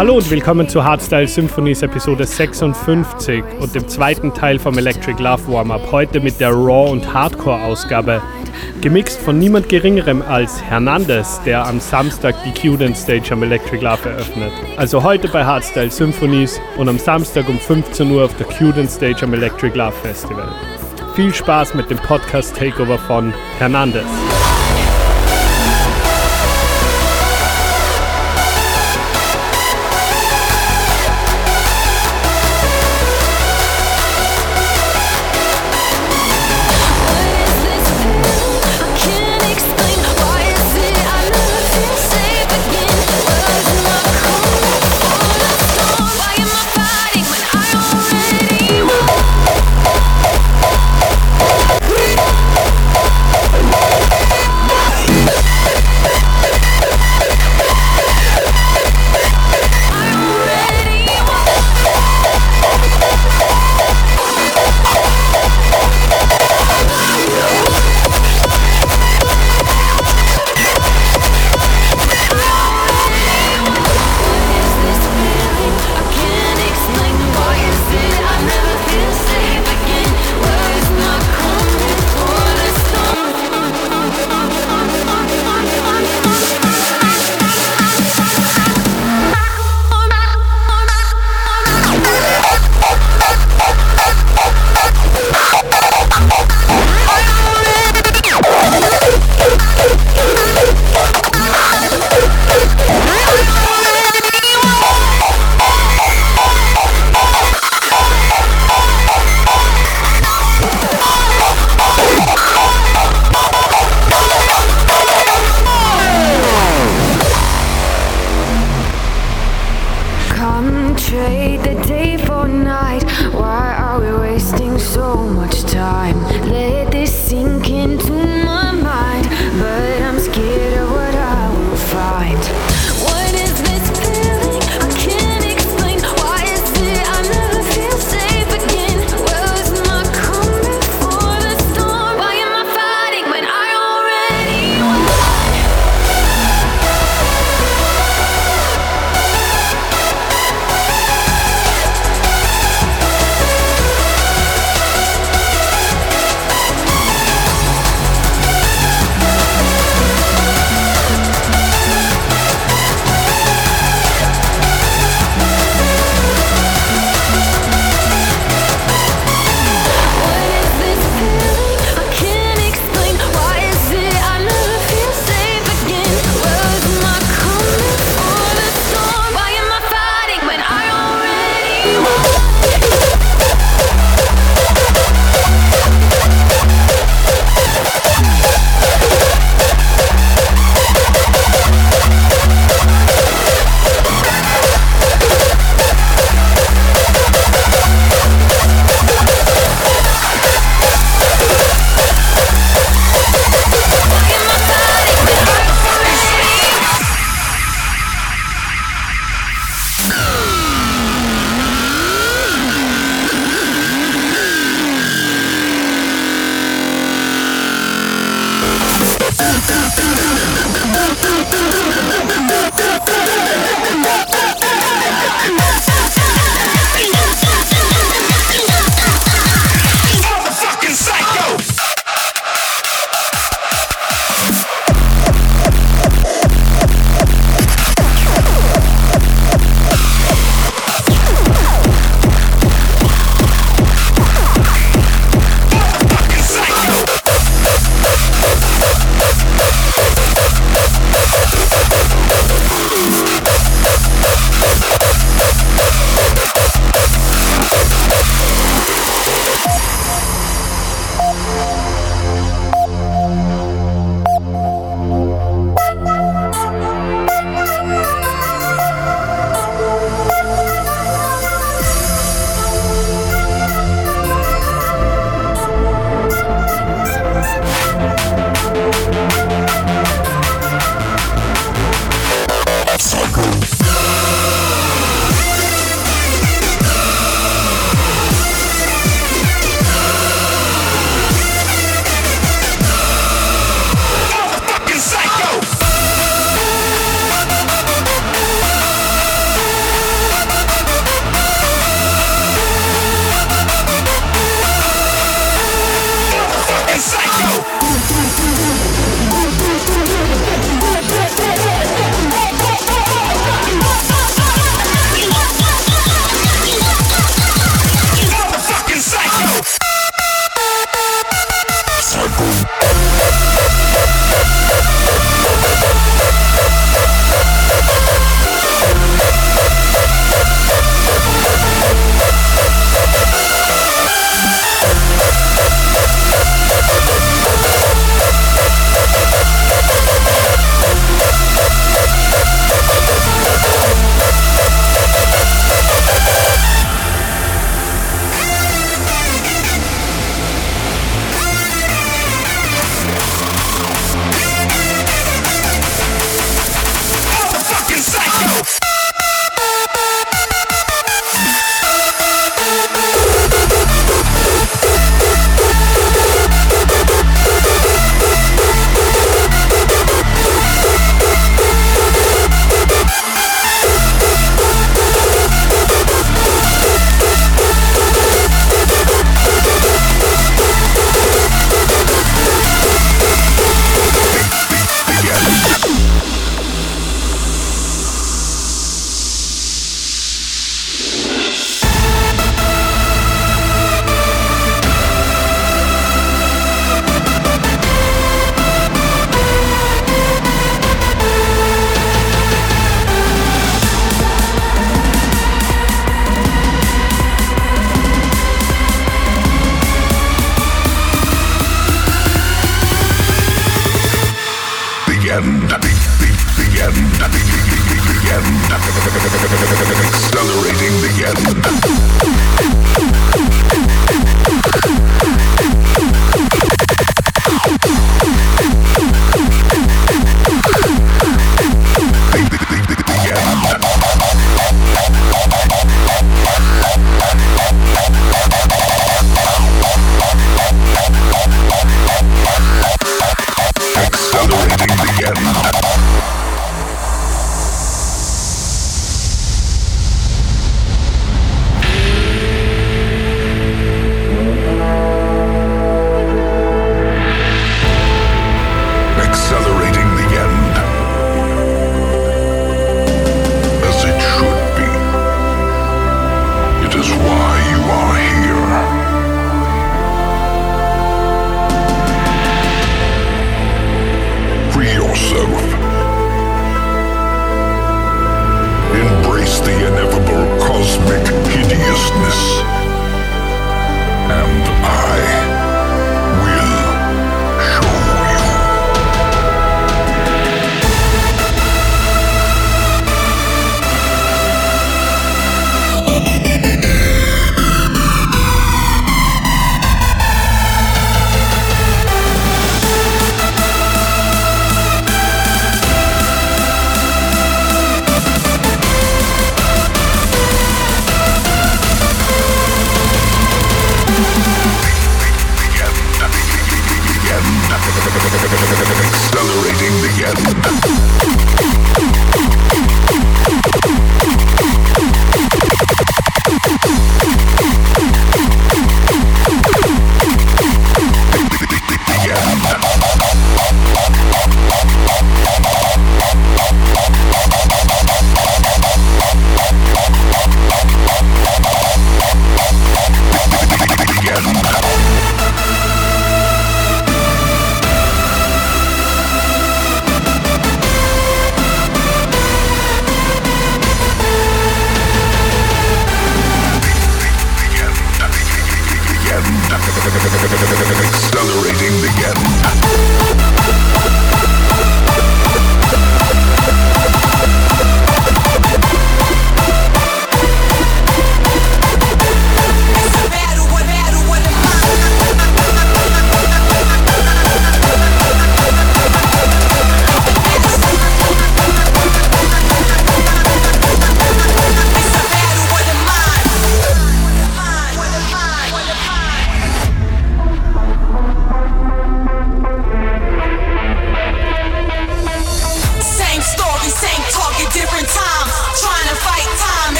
Hallo und willkommen zu Hardstyle Symphonies Episode 56 und dem zweiten Teil vom Electric Love Warm-Up. Heute mit der Raw- und Hardcore-Ausgabe. Gemixt von niemand Geringerem als Hernandez, der am Samstag die Cuden Stage am Electric Love eröffnet. Also heute bei Hardstyle Symphonies und am Samstag um 15 Uhr auf der Cuden Stage am Electric Love Festival. Viel Spaß mit dem Podcast Takeover von Hernandez.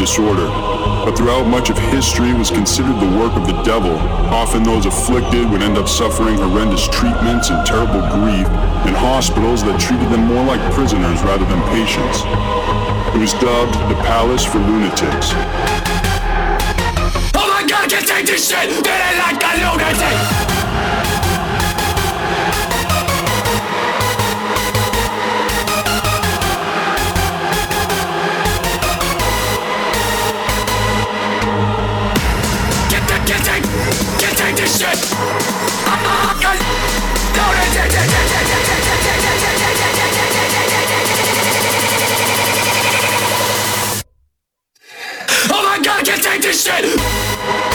Disorder, but throughout much of history was considered the work of the devil. Often those afflicted would end up suffering horrendous treatments and terrible grief in hospitals that treated them more like prisoners rather than patients. It was dubbed the Palace for Lunatics. Oh my god, I can't take this shit! Feeling like a lunatic! This shit!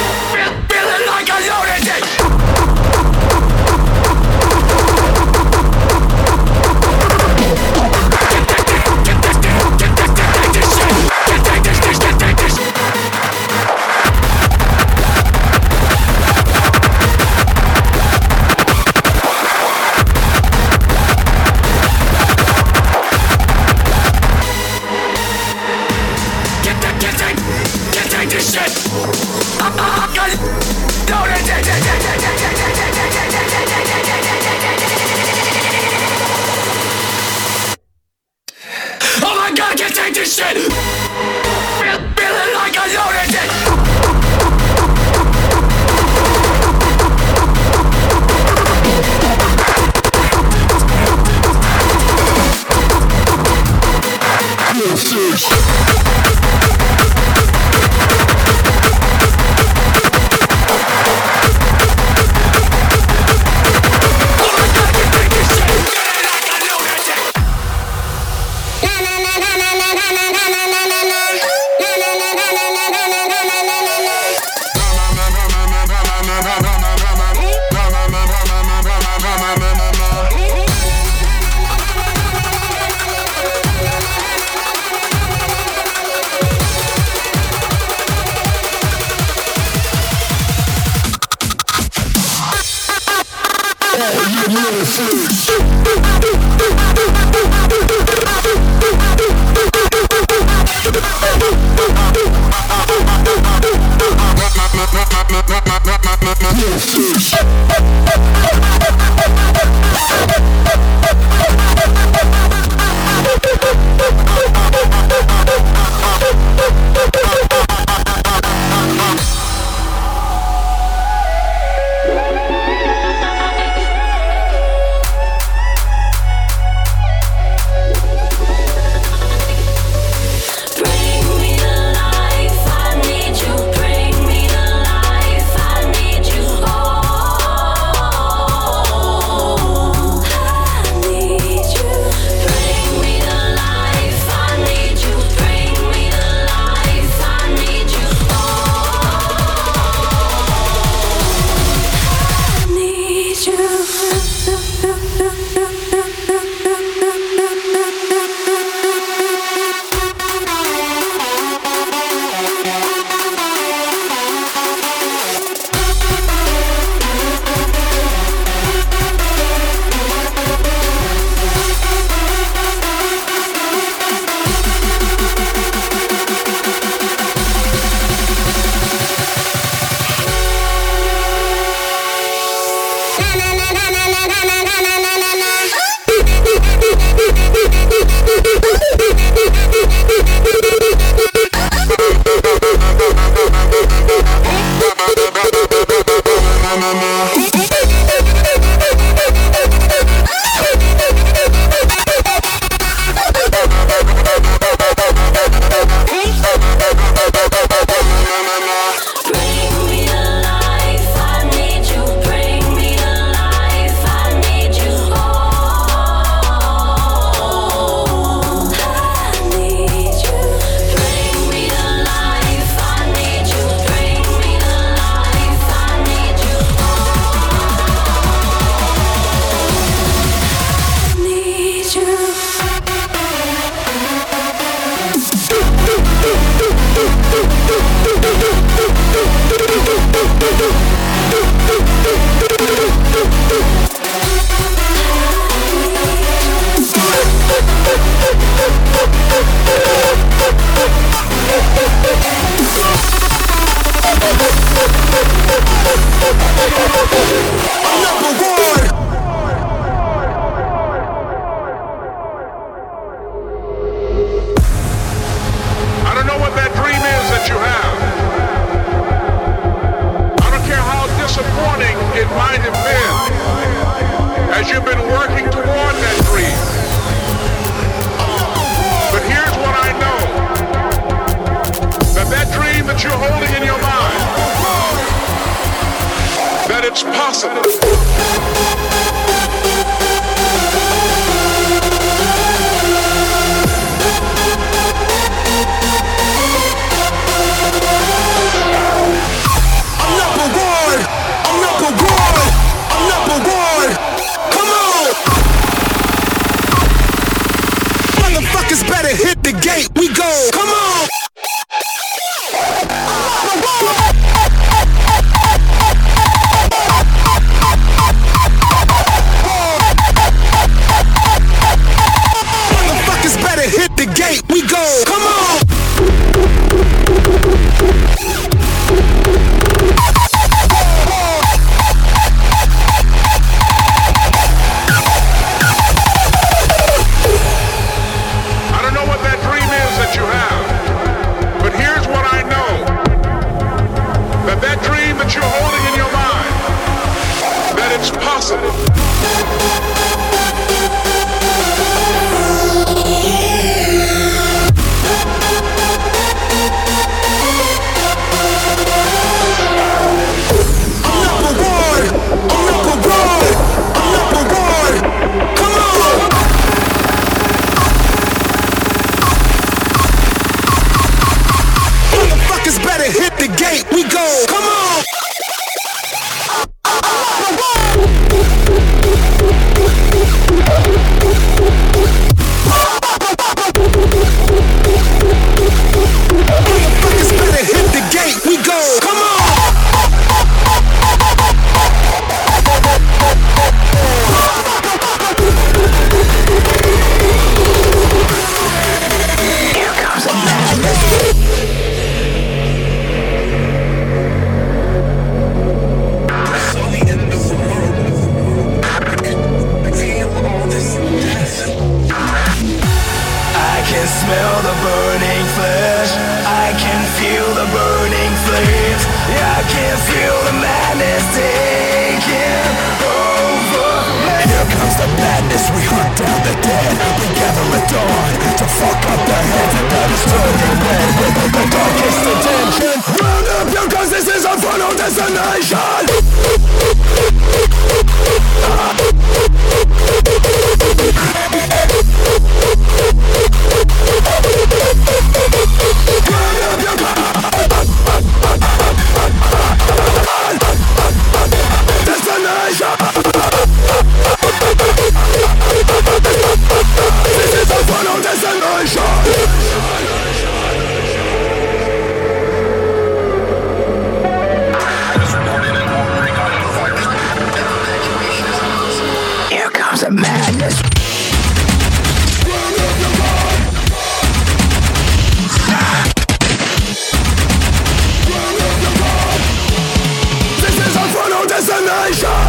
nation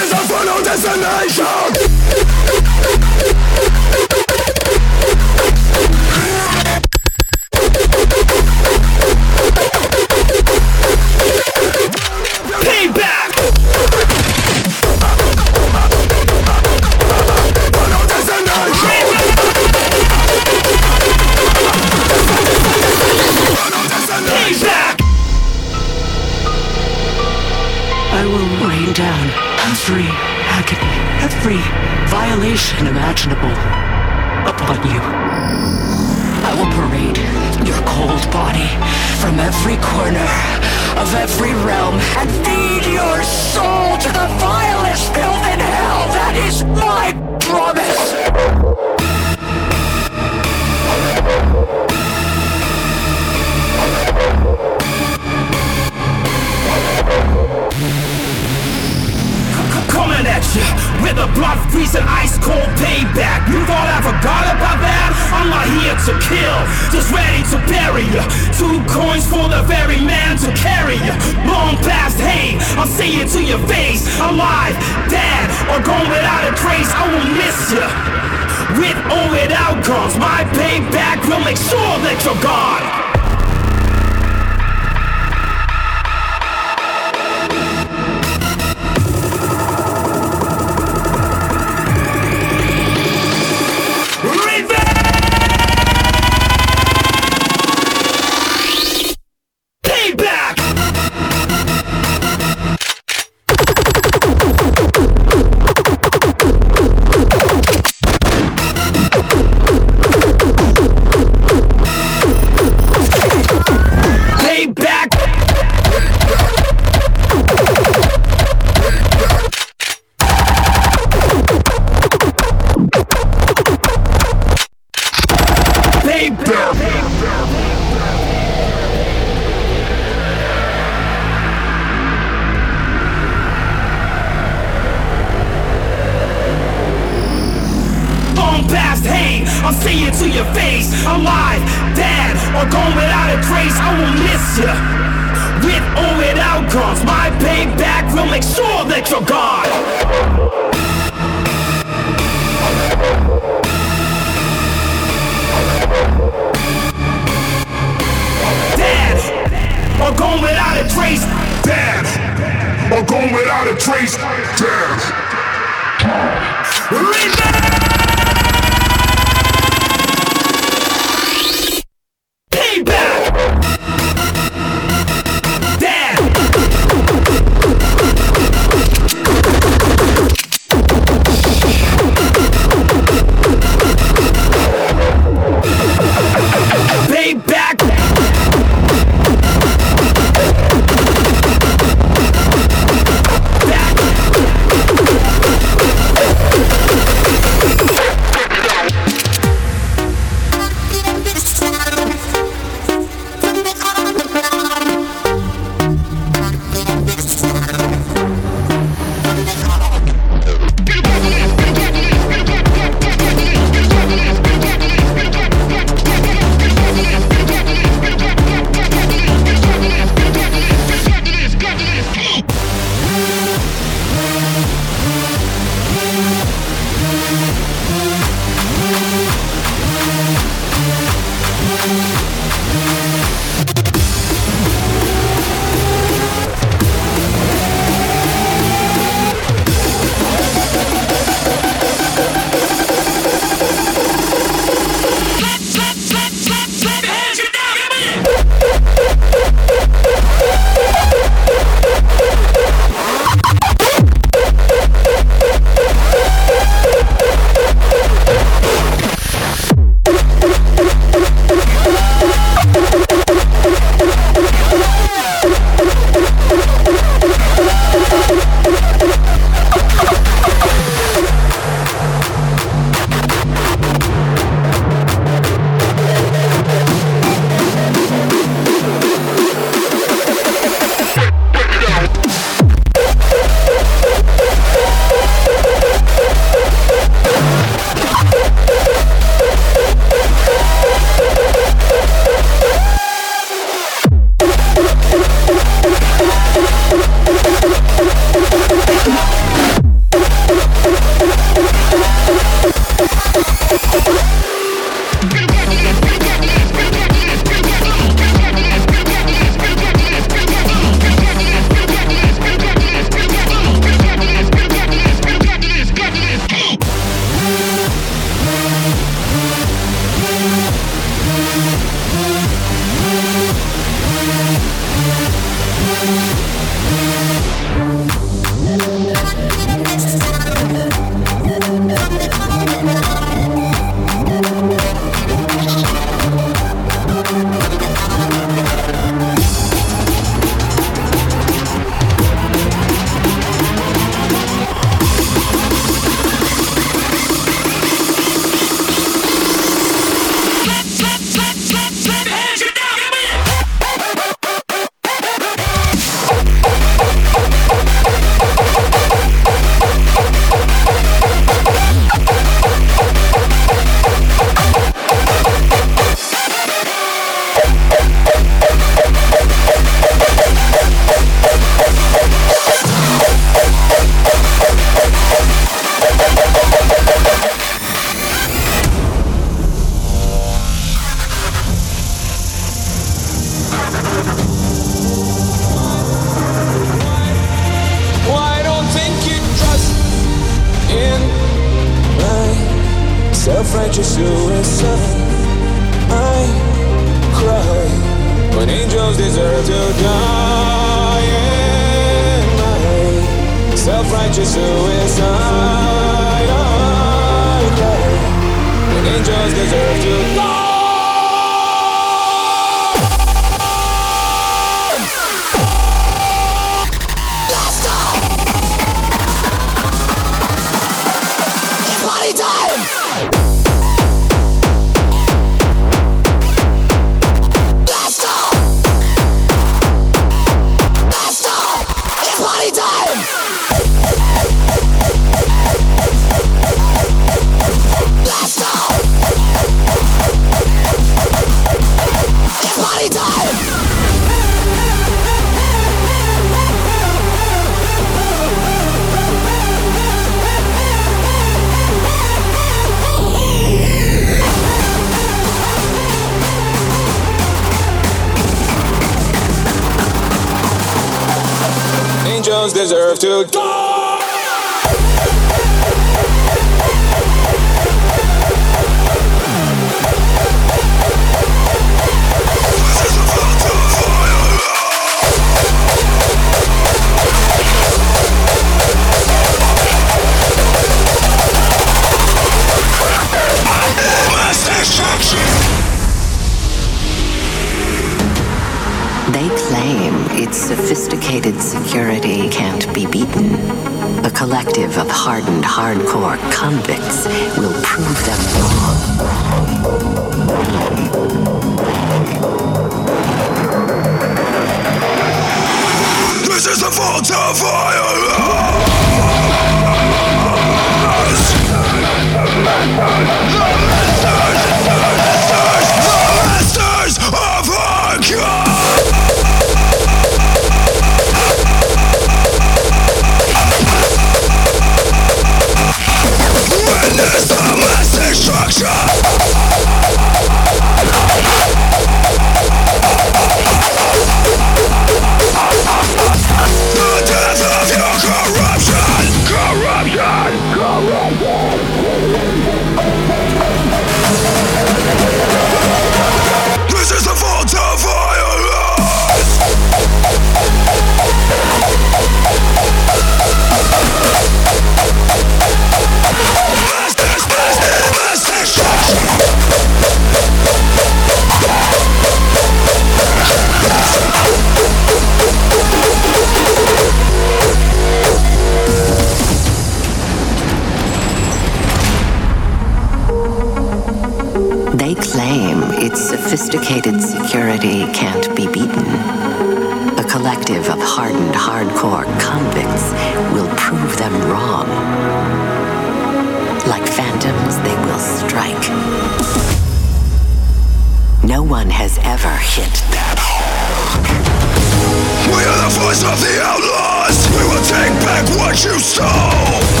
go!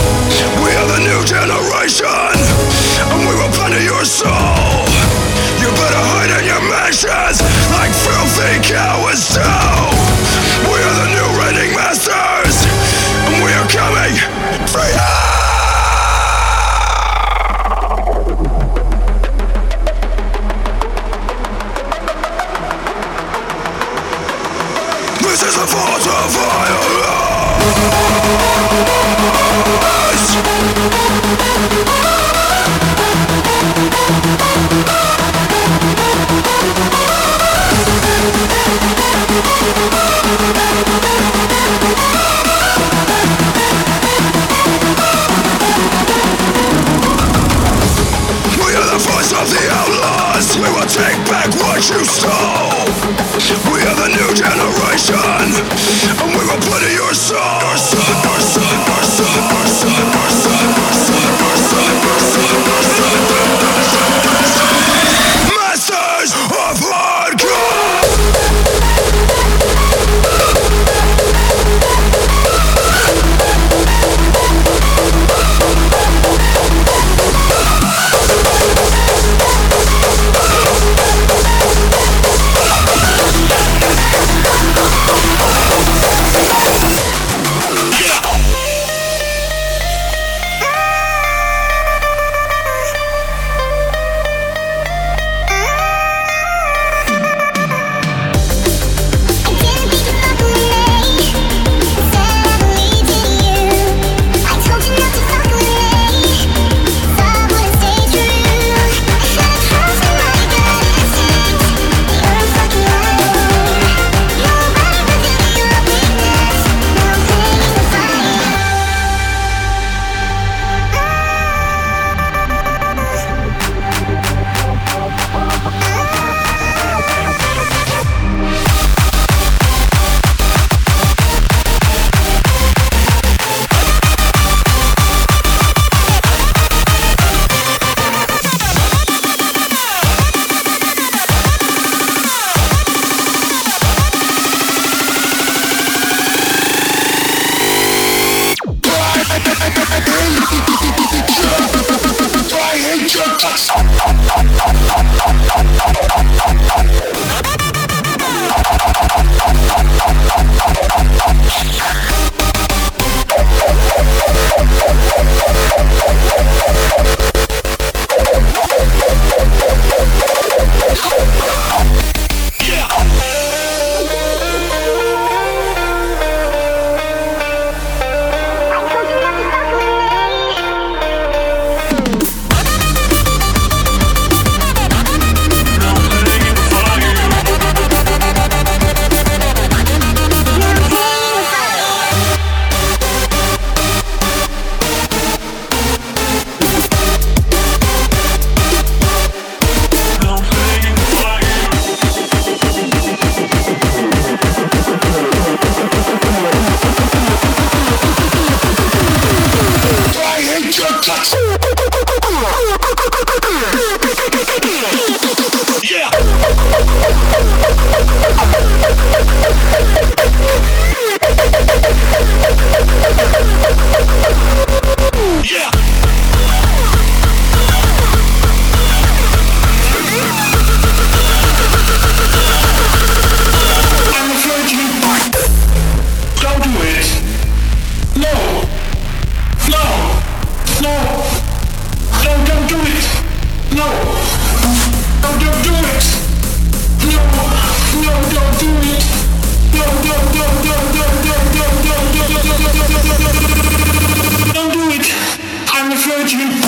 You.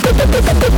Bye.